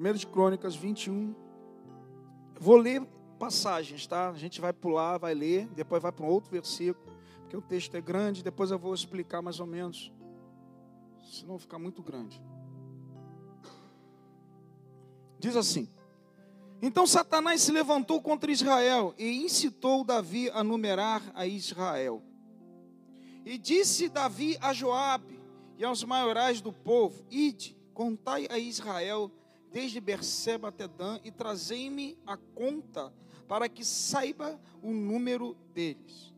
1 de Crônicas 21. Vou ler passagens, tá? A gente vai pular, vai ler, depois vai para um outro versículo, porque o texto é grande, depois eu vou explicar mais ou menos. Senão ficar muito grande. Diz assim: Então Satanás se levantou contra Israel e incitou Davi a numerar a Israel. E disse Davi a Joabe e aos maiorais do povo: Ide, contai a Israel desde Berseba até Dan e trazei-me a conta para que saiba o número deles.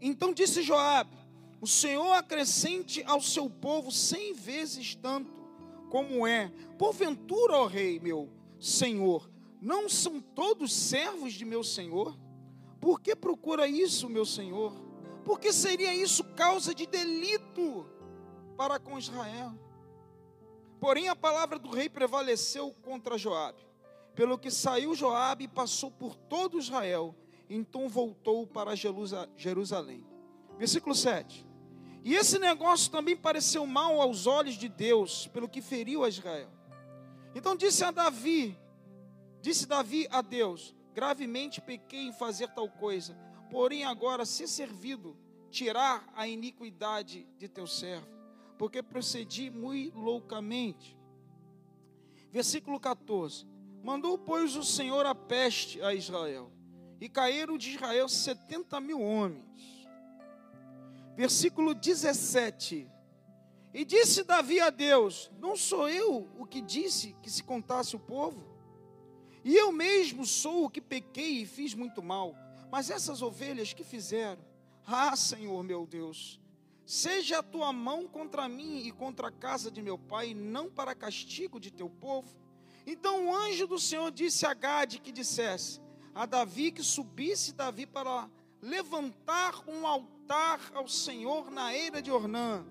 Então disse Joabe: O Senhor acrescente ao seu povo cem vezes tanto como é. Porventura, ó rei meu Senhor, não são todos servos de meu Senhor? Por que procura isso, meu Senhor? Porque seria isso causa de delito para com Israel. Porém a palavra do rei prevaleceu contra Joabe. Pelo que saiu Joabe e passou por todo Israel, então voltou para Jerusalém. Versículo 7. E esse negócio também pareceu mal aos olhos de Deus, pelo que feriu a Israel. Então disse a Davi, disse Davi a Deus: gravemente pequei em fazer tal coisa, porém agora se servido tirar a iniquidade de teu servo, porque procedi muito loucamente. Versículo 14: Mandou, pois, o Senhor a peste a Israel, e caíram de Israel setenta mil homens. Versículo 17: E disse Davi a Deus: Não sou eu o que disse que se contasse o povo? E eu mesmo sou o que pequei e fiz muito mal. Mas essas ovelhas que fizeram, ah, Senhor meu Deus, seja a tua mão contra mim e contra a casa de meu pai, não para castigo de teu povo. Então o anjo do Senhor disse a Gade que dissesse a Davi que subisse Davi para levantar um altar ao Senhor na eira de Ornã,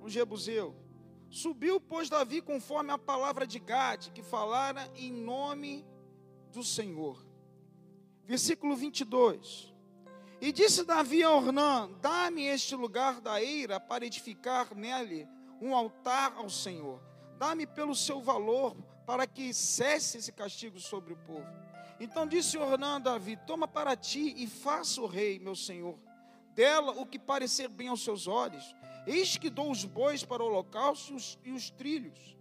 o Jebuseu. Subiu, pois, Davi conforme a palavra de Gade, que falara em nome do Senhor. Versículo 22. E disse Davi a Ornã: Dá-me este lugar da eira para edificar nele um altar ao Senhor. Dá-me pelo seu valor, para que cesse esse castigo sobre o povo. Então disse Ornã a Davi: Toma para ti e faça o rei, meu senhor, dela o que parecer bem aos seus olhos. Eis que dou os bois para o holocausto e os, os trilhos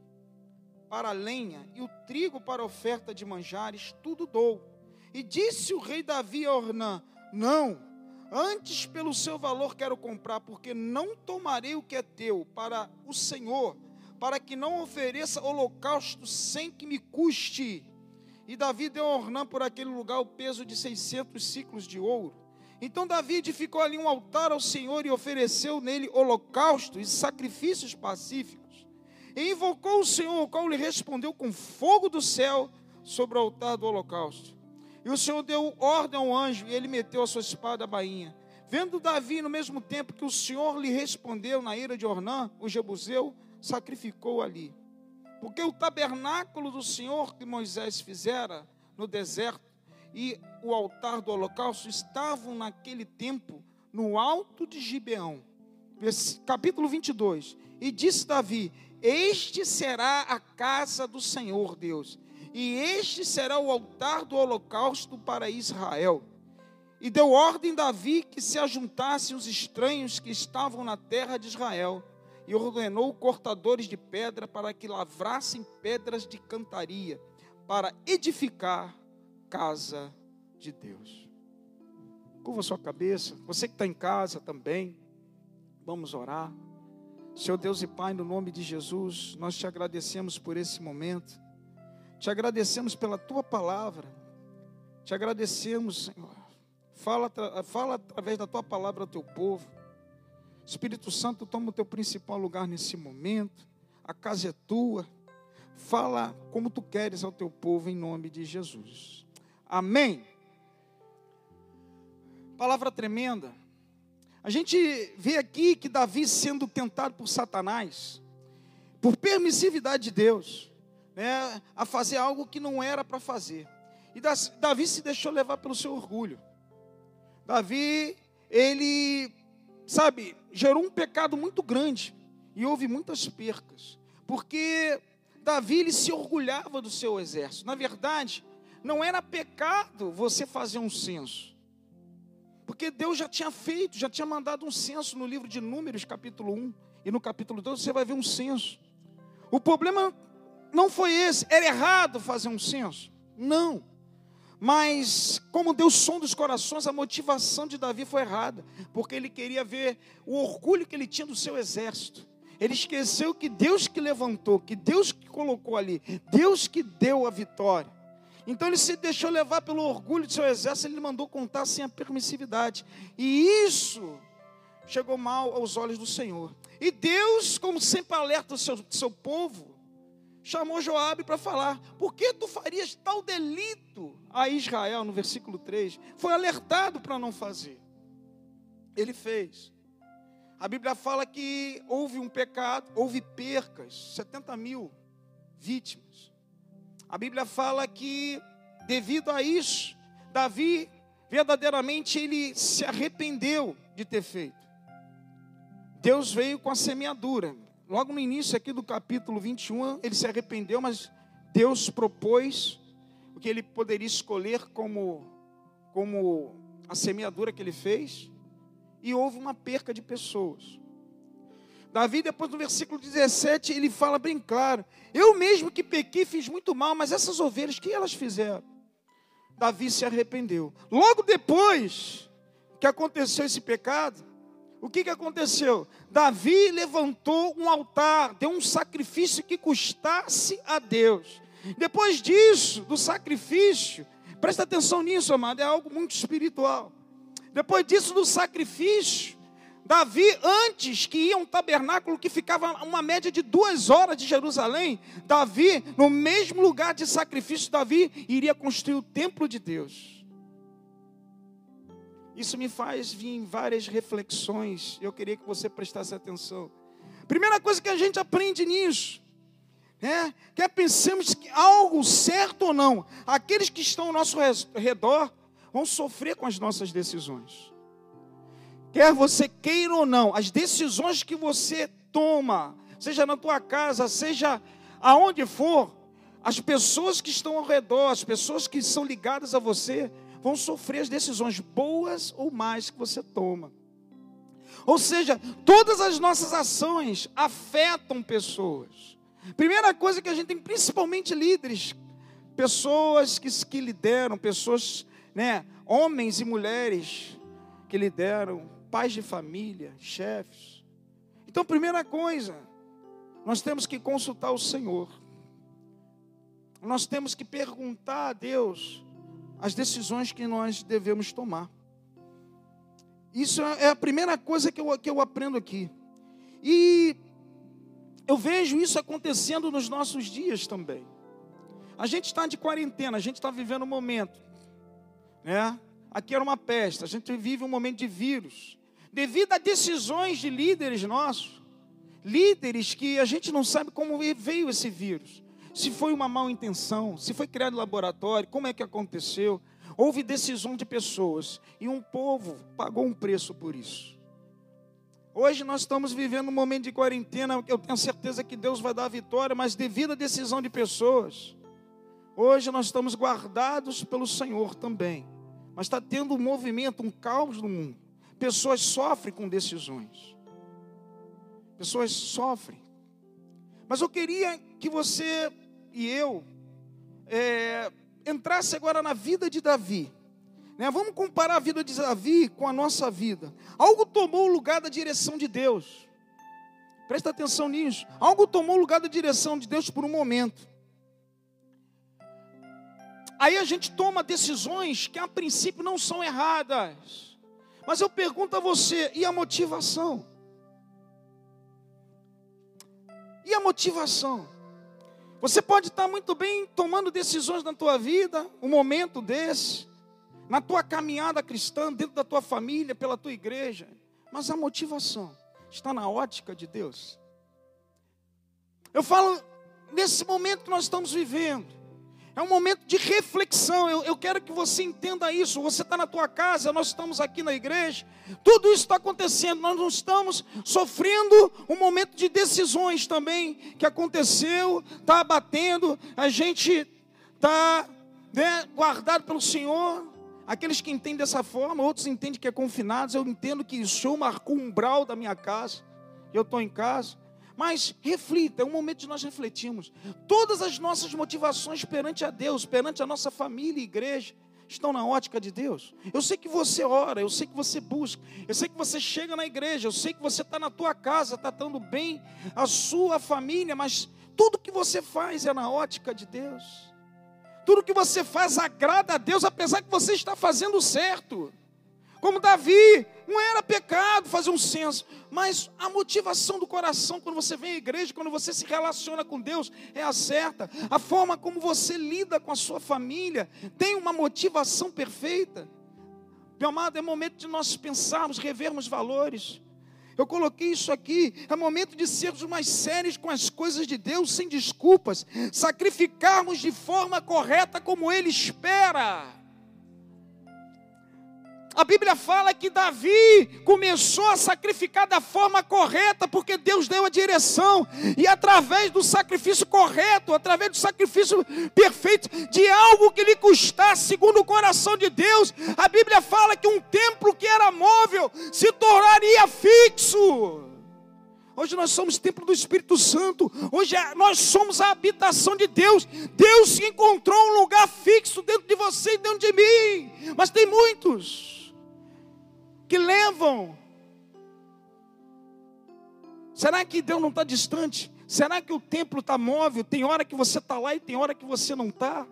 para a lenha, e o trigo para a oferta de manjares, tudo dou. E disse o rei Davi a Ornã: Não, antes pelo seu valor quero comprar, porque não tomarei o que é teu para o Senhor, para que não ofereça holocausto sem que me custe. E Davi deu a Ornã por aquele lugar o peso de 600 ciclos de ouro. Então Davi edificou ali um altar ao Senhor e ofereceu nele holocausto e sacrifícios pacíficos. E invocou o Senhor, o qual lhe respondeu com fogo do céu sobre o altar do holocausto. E o Senhor deu ordem ao anjo, e ele meteu a sua espada à bainha. Vendo Davi, no mesmo tempo que o Senhor lhe respondeu na ira de Ornã, o Jebuseu, sacrificou ali. Porque o tabernáculo do Senhor que Moisés fizera no deserto e o altar do holocausto estavam naquele tempo no alto de Gibeão. Capítulo 22. E disse Davi: este será a casa do Senhor Deus, e este será o altar do holocausto para Israel. E deu ordem Davi que se ajuntassem os estranhos que estavam na terra de Israel, e ordenou cortadores de pedra para que lavrassem pedras de cantaria, para edificar casa de Deus. Curva sua cabeça, você que está em casa também, vamos orar. Senhor Deus e Pai, no nome de Jesus, nós te agradecemos por esse momento, te agradecemos pela tua palavra, te agradecemos, Senhor. Fala, fala através da tua palavra ao teu povo. Espírito Santo, toma o teu principal lugar nesse momento, a casa é tua. Fala como tu queres ao teu povo em nome de Jesus. Amém. Palavra tremenda. A gente vê aqui que Davi sendo tentado por Satanás, por permissividade de Deus, né, a fazer algo que não era para fazer. E Davi se deixou levar pelo seu orgulho. Davi, ele, sabe, gerou um pecado muito grande e houve muitas percas, porque Davi ele se orgulhava do seu exército. Na verdade, não era pecado você fazer um censo. Porque Deus já tinha feito, já tinha mandado um censo no livro de Números, capítulo 1, e no capítulo 2 você vai ver um censo. O problema não foi esse, era errado fazer um censo. Não. Mas, como Deus som dos corações, a motivação de Davi foi errada, porque ele queria ver o orgulho que ele tinha do seu exército. Ele esqueceu que Deus que levantou, que Deus que colocou ali, Deus que deu a vitória. Então ele se deixou levar pelo orgulho de seu exército, ele mandou contar sem a permissividade. E isso chegou mal aos olhos do Senhor. E Deus, como sempre alerta o seu, seu povo, chamou Joabe para falar: por que tu farias tal delito a Israel, no versículo 3? Foi alertado para não fazer. Ele fez. A Bíblia fala que houve um pecado, houve percas, 70 mil vítimas. A Bíblia fala que, devido a isso, Davi, verdadeiramente, ele se arrependeu de ter feito. Deus veio com a semeadura. Logo no início aqui do capítulo 21, ele se arrependeu, mas Deus propôs o que ele poderia escolher como, como a semeadura que ele fez, e houve uma perca de pessoas. Davi, depois no versículo 17, ele fala bem claro: Eu mesmo que pequei, fiz muito mal, mas essas ovelhas, o que elas fizeram? Davi se arrependeu. Logo depois que aconteceu esse pecado, o que, que aconteceu? Davi levantou um altar, deu um sacrifício que custasse a Deus. Depois disso, do sacrifício, presta atenção nisso, amado, é algo muito espiritual. Depois disso, do sacrifício, Davi, antes que ia um tabernáculo que ficava uma média de duas horas de Jerusalém, Davi, no mesmo lugar de sacrifício, Davi iria construir o templo de Deus. Isso me faz vir várias reflexões. Eu queria que você prestasse atenção. Primeira coisa que a gente aprende nisso, né? Que é pensemos que algo certo ou não, aqueles que estão ao nosso redor vão sofrer com as nossas decisões. Quer você queira ou não, as decisões que você toma, seja na tua casa, seja aonde for, as pessoas que estão ao redor, as pessoas que são ligadas a você, vão sofrer as decisões boas ou mais que você toma. Ou seja, todas as nossas ações afetam pessoas. Primeira coisa que a gente tem, principalmente líderes, pessoas que, que lideram, pessoas, né, homens e mulheres que lideram, pais de família, chefes. Então, primeira coisa, nós temos que consultar o Senhor. Nós temos que perguntar a Deus as decisões que nós devemos tomar. Isso é a primeira coisa que eu, que eu aprendo aqui. E eu vejo isso acontecendo nos nossos dias também. A gente está de quarentena, a gente está vivendo um momento, né? Aqui era uma peste, a gente vive um momento de vírus devido a decisões de líderes nossos, líderes que a gente não sabe como veio esse vírus. Se foi uma mal intenção, se foi criado laboratório, como é que aconteceu? Houve decisão de pessoas e um povo pagou um preço por isso. Hoje nós estamos vivendo um momento de quarentena, eu tenho certeza que Deus vai dar a vitória, mas devido à decisão de pessoas, hoje nós estamos guardados pelo Senhor também. Mas está tendo um movimento, um caos no mundo. Pessoas sofrem com decisões. Pessoas sofrem. Mas eu queria que você e eu é, entrasse agora na vida de Davi. Né? Vamos comparar a vida de Davi com a nossa vida. Algo tomou o lugar da direção de Deus. Presta atenção nisso. Algo tomou o lugar da direção de Deus por um momento. Aí a gente toma decisões que a princípio não são erradas. Mas eu pergunto a você, e a motivação? E a motivação? Você pode estar muito bem tomando decisões na tua vida, um momento desse, na tua caminhada cristã, dentro da tua família, pela tua igreja, mas a motivação está na ótica de Deus. Eu falo nesse momento que nós estamos vivendo, É um momento de reflexão. Eu, eu quero que você entenda isso. Você está na tua casa, nós estamos aqui na igreja. Tudo isso está acontecendo. Nós não estamos sofrendo um momento de decisões também que aconteceu, está abatendo. A gente está né, guardado pelo Senhor. Aqueles que entendem dessa forma, outros entendem que é confinados. Eu entendo que o Senhor marcou um umbral da minha casa. Eu estou em casa. Mas reflita, é um momento de nós refletirmos. Todas as nossas motivações perante a Deus, perante a nossa família e igreja, estão na ótica de Deus. Eu sei que você ora, eu sei que você busca, eu sei que você chega na igreja, eu sei que você está na tua casa, tratando bem a sua família, mas tudo que você faz é na ótica de Deus. Tudo que você faz agrada a Deus, apesar que você está fazendo certo. Como Davi, não era pecado fazer um censo, mas a motivação do coração quando você vem à igreja, quando você se relaciona com Deus, é a certa. A forma como você lida com a sua família tem uma motivação perfeita. Meu amado, é momento de nós pensarmos, revermos valores. Eu coloquei isso aqui, é momento de sermos mais sérios com as coisas de Deus, sem desculpas, sacrificarmos de forma correta como Ele espera. A Bíblia fala que Davi começou a sacrificar da forma correta, porque Deus deu a direção, e através do sacrifício correto, através do sacrifício perfeito, de algo que lhe custasse, segundo o coração de Deus, a Bíblia fala que um templo que era móvel se tornaria fixo. Hoje nós somos templo do Espírito Santo. Hoje é, nós somos a habitação de Deus. Deus encontrou um lugar fixo dentro de você e dentro de mim. Mas tem muitos que levam. Será que Deus não está distante? Será que o templo está móvel? Tem hora que você está lá e tem hora que você não está?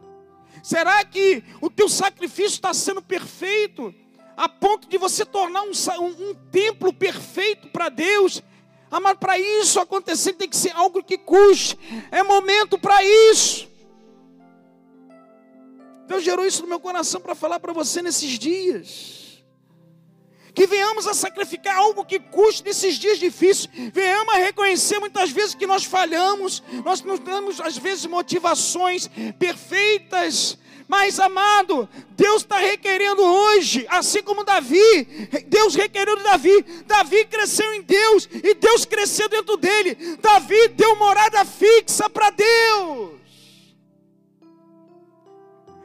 Será que o teu sacrifício está sendo perfeito? A ponto de você tornar um, um, um templo perfeito para Deus? Ah, mas para isso acontecer tem que ser algo que custe. É momento para isso. Deus gerou isso no meu coração para falar para você nesses dias que venhamos a sacrificar algo que custe nesses dias difíceis, venhamos a reconhecer muitas vezes que nós falhamos, nós não temos às vezes motivações perfeitas, mas amado, Deus está requerendo hoje, assim como Davi, Deus requereu de Davi, Davi cresceu em Deus e Deus cresceu dentro dele, Davi deu morada fixa para Deus.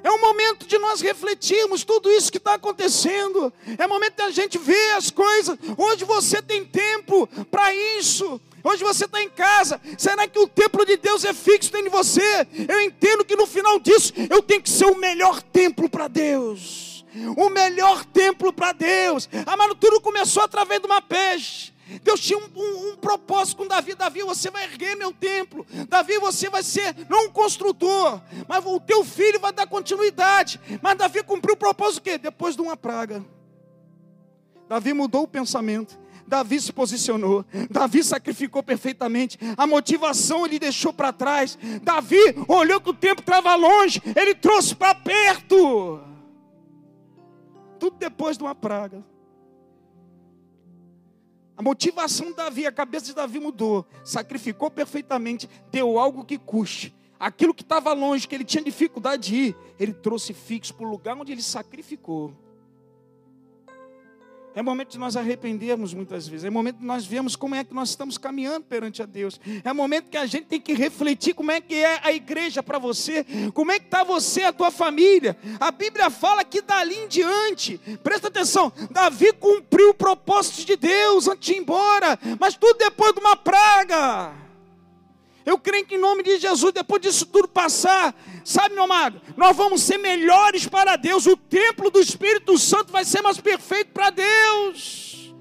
É um momento de nós refletirmos tudo isso que está acontecendo. É momento da gente ver as coisas. Hoje você tem tempo para isso. Hoje você está em casa. Será que o templo de Deus é fixo dentro de você? Eu entendo que no final disso eu tenho que ser o melhor templo para Deus. O melhor templo para Deus. Amado, tudo começou através de uma peste. Deus tinha um, um, um, propósito com Davi. Davi, você vai erguer meu templo. Davi, você vai ser não um construtor, mas o teu filho vai dar continuidade. Mas Davi cumpriu o propósito o quê? Depois de uma praga. Davi mudou o pensamento. Davi se posicionou, Davi sacrificou perfeitamente, a motivação ele deixou para trás. Davi olhou que o tempo estava longe, ele trouxe para perto. Tudo depois de uma praga. A motivação de Davi, a cabeça de Davi mudou. Sacrificou perfeitamente, deu algo que custe. Aquilo que estava longe, que ele tinha dificuldade de ir, ele trouxe fixo para o lugar onde ele sacrificou. É momento de nós arrependermos muitas vezes. É momento de nós vermos como é que nós estamos caminhando perante a Deus. É momento que a gente tem que refletir como é que é a igreja para você, como é que está você, a tua família. A Bíblia fala que dali em diante, presta atenção, Davi cumpriu o propósito de Deus antes de ir embora, mas tudo depois de uma praga. Eu creio que em nome de Jesus, depois disso tudo passar, sabe, meu amado, nós vamos ser melhores para Deus. O templo do Espírito Santo vai ser mais perfeito para Deus.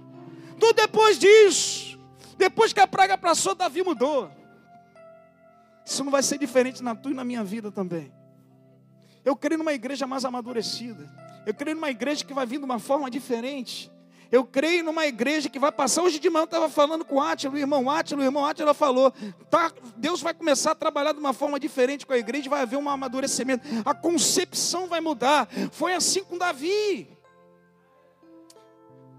Tudo depois disso, depois que a praga passou, Davi mudou. Isso não vai ser diferente na tua e na minha vida também. Eu creio numa igreja mais amadurecida. Eu creio numa igreja que vai vir de uma forma diferente. Eu creio numa igreja que vai passar. Hoje de manhã eu estava falando com o Átila, o irmão Átila, o irmão Átila falou: tá, Deus vai começar a trabalhar de uma forma diferente com a igreja, vai haver um amadurecimento, a concepção vai mudar. Foi assim com Davi.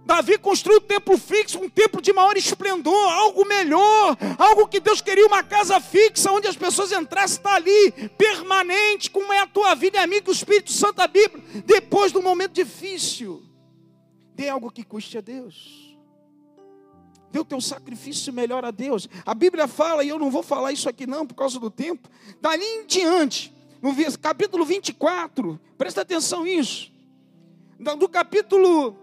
Davi construiu um templo fixo, um templo de maior esplendor, algo melhor, algo que Deus queria, uma casa fixa, onde as pessoas entrassem, está ali, permanente, como é a tua vida e a minha, o Espírito Santo da Bíblia, depois de um momento difícil, dê algo que custe a Deus. Dê o teu sacrifício melhor a Deus. A Bíblia fala, e eu não vou falar isso aqui não, por causa do tempo, dali em diante, no capítulo 24, presta atenção nisso, do capítulo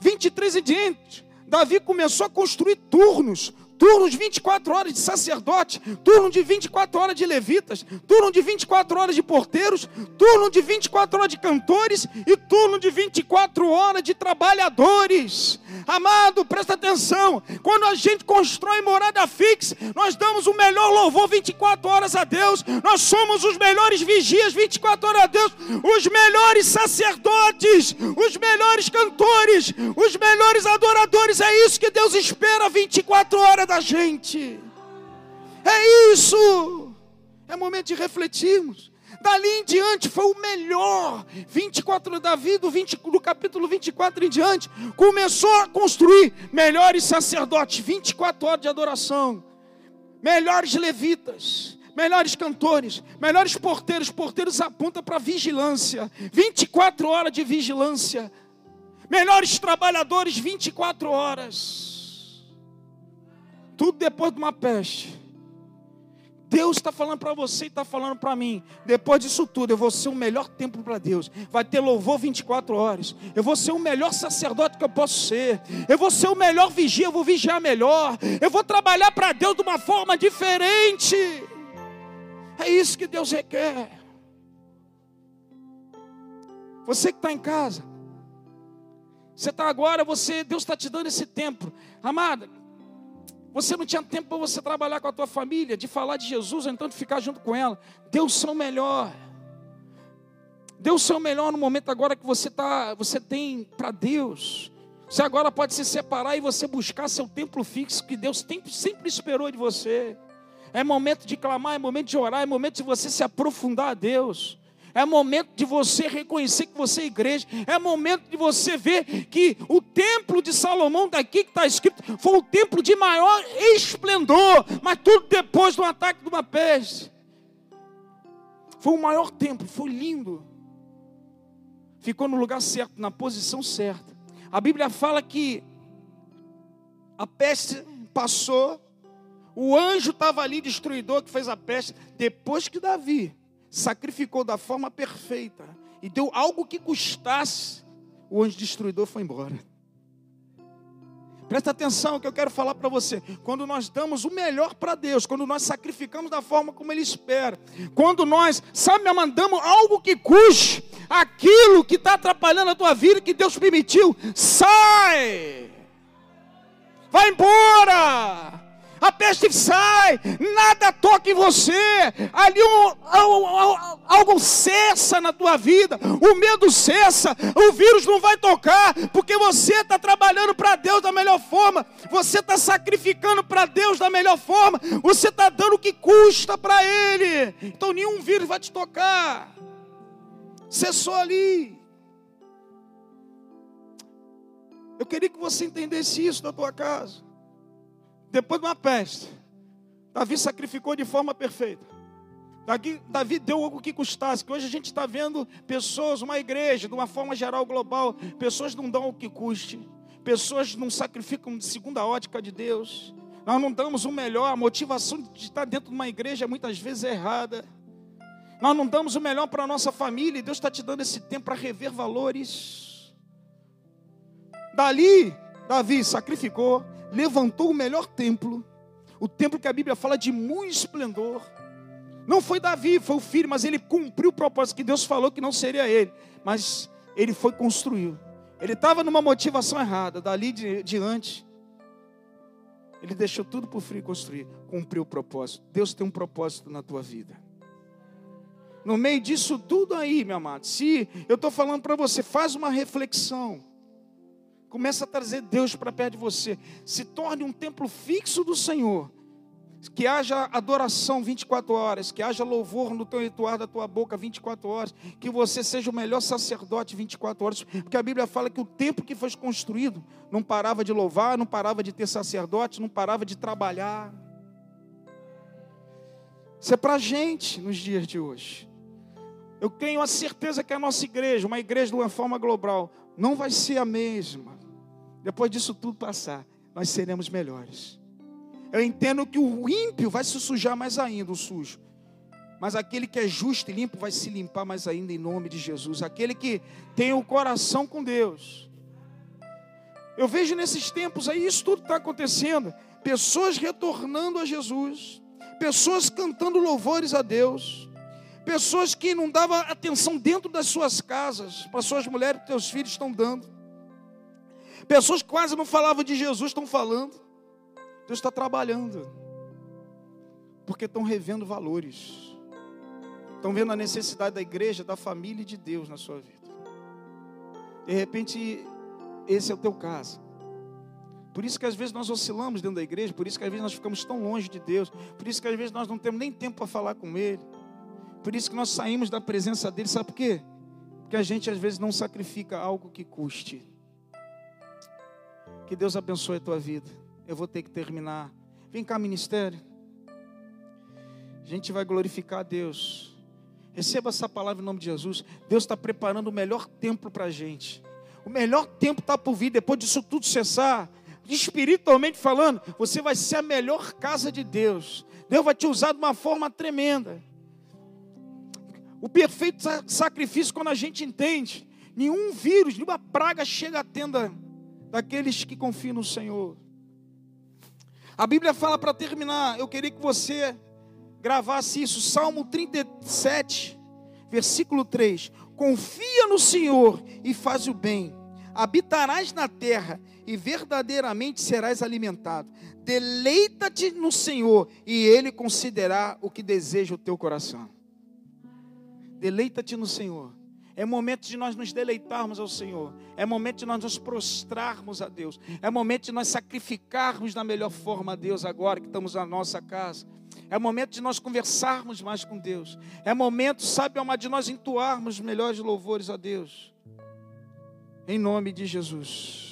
23 em diante, Davi começou a construir turnos, turno de 24 horas de sacerdote, turno de 24 horas de levitas, turno de 24 horas de porteiros, turno de 24 horas de cantores e turno de 24 horas de trabalhadores. Amado, presta atenção. Quando a gente constrói morada fixa, nós damos o melhor louvor 24 horas a Deus. Nós somos os melhores vigias 24 horas a Deus, os melhores sacerdotes, os melhores cantores, os melhores adoradores. É isso que Deus espera 24 horas da gente. É isso. É momento de refletirmos. Dali em diante foi o melhor. 24 Davi, do, 20, do capítulo 24 em diante, começou a construir melhores sacerdotes, 24 horas de adoração, melhores levitas, melhores cantores, melhores porteiros. Porteiros aponta para vigilância, 24 horas de vigilância, melhores trabalhadores, 24 horas. Tudo depois de uma peste. Deus está falando para você e está falando para mim. Depois disso tudo, eu vou ser o melhor templo para Deus. Vai ter louvor 24 horas. Eu vou ser o melhor sacerdote que eu posso ser. Eu vou ser o melhor vigia, eu vou vigiar melhor. Eu vou trabalhar para Deus de uma forma diferente. É isso que Deus requer. Você que está em casa. Você está agora, você, Deus está te dando esse tempo. Amada, você não tinha tempo para você trabalhar com a tua família, de falar de Jesus, ou então de ficar junto com ela. Deus seu melhor. Deus seu melhor no momento agora que você tá, você tem para Deus. Você agora pode se separar e você buscar seu templo fixo que Deus sempre esperou de você. É momento de clamar, é momento de orar, é momento de você se aprofundar a Deus. É momento de você reconhecer que você é igreja. É momento de você ver que o templo de Salomão, daqui que está escrito, foi o templo de maior esplendor, mas tudo depois do ataque de uma peste. Foi o maior templo, foi lindo. Ficou no lugar certo, na posição certa. A Bíblia fala que a peste passou, o anjo estava ali, destruidor, que fez a peste, depois que Davi sacrificou da forma perfeita e deu algo que custasse, o anjo destruidor foi embora. Presta atenção que eu quero falar para você. Quando nós damos o melhor para Deus, quando nós sacrificamos da forma como Ele espera, quando nós, sabe, mandamos algo que custe aquilo que está atrapalhando a tua vida, que Deus permitiu, sai, vai embora a peste sai, nada toca em você, ali um, algo cessa na tua vida, o medo cessa, o vírus não vai tocar, porque você está trabalhando para Deus da melhor forma, você está sacrificando para Deus da melhor forma, você está dando o que custa para Ele, então nenhum vírus vai te tocar, cessou ali. Eu queria que você entendesse isso na tua casa. Depois de uma peste, Davi sacrificou de forma perfeita. Davi, Davi deu algo que custasse, que hoje a gente está vendo pessoas, uma igreja, de uma forma geral, global, pessoas não dão o que custe, pessoas não sacrificam de segunda ótica de Deus, nós não damos o melhor, a motivação de estar dentro de uma igreja muitas vezes é errada, nós não damos o melhor para a nossa família, e Deus está te dando esse tempo para rever valores. Dali, Davi sacrificou, levantou o melhor templo, o templo que a Bíblia fala de muito esplendor. Não foi Davi, foi o filho, mas ele cumpriu o propósito que Deus falou que não seria ele, mas ele foi construir. Ele estava numa motivação errada, dali de, diante, ele deixou tudo por frio construir, cumpriu o propósito. Deus tem um propósito na tua vida. No meio disso tudo aí, meu amado, se eu estou falando para você, faz uma reflexão. Começa a trazer Deus para perto de você. Se torne um templo fixo do Senhor. que haja adoração 24 horas, que haja louvor no teu ritual da tua boca 24 horas, que você seja o melhor sacerdote 24 horas, porque a Bíblia fala que o tempo que foi construído não parava de louvar, não parava de ter sacerdote, não parava de trabalhar. Isso é para a gente nos dias de hoje. Eu tenho a certeza que a nossa igreja, uma igreja de uma forma global, não vai ser a mesma. Depois disso tudo passar, nós seremos melhores. Eu entendo que o ímpio vai se sujar mais ainda, o sujo. Mas aquele que é justo e limpo vai se limpar mais ainda em nome de Jesus. Aquele que tem o coração com Deus. Eu vejo nesses tempos aí, isso tudo está acontecendo. Pessoas retornando a Jesus. Pessoas cantando louvores a Deus. Pessoas que não davam atenção dentro das suas casas. Para suas mulheres que seus filhos estão dando. Pessoas que quase não falavam de Jesus estão falando. Deus está trabalhando, porque estão revendo valores, estão vendo a necessidade da igreja, da família e de Deus na sua vida. De repente, esse é o teu caso. Por isso que às vezes nós oscilamos dentro da igreja, por isso que às vezes nós ficamos tão longe de Deus, por isso que às vezes nós não temos nem tempo para falar com Ele, por isso que nós saímos da presença dEle, sabe por quê? Porque a gente às vezes não sacrifica algo que custe. Que Deus abençoe a tua vida eu vou ter que terminar. Vem cá, ministério. A gente vai glorificar a Deus. Receba essa palavra em nome de Jesus. Deus está preparando o melhor templo para a gente. O melhor tempo está por vir, depois disso tudo cessar. Espiritualmente falando, você vai ser a melhor casa de Deus. Deus vai te usar de uma forma tremenda. O perfeito sacrifício, quando a gente entende, nenhum vírus, nenhuma praga chega à tenda daqueles que confiam no Senhor. A Bíblia fala para terminar, eu queria que você gravasse isso, Salmo 37, versículo 3. Confia no Senhor e faz o bem, habitarás na terra e verdadeiramente serás alimentado. Deleita-te no Senhor e Ele considerará o que deseja o teu coração. Deleita-te no Senhor. É momento de nós nos deleitarmos ao Senhor. É momento de nós nos prostrarmos a Deus. É momento de nós sacrificarmos da melhor forma a Deus agora que estamos na nossa casa. É momento de nós conversarmos mais com Deus. É momento, sabe, uma de nós entoarmos melhores louvores a Deus. Em nome de Jesus.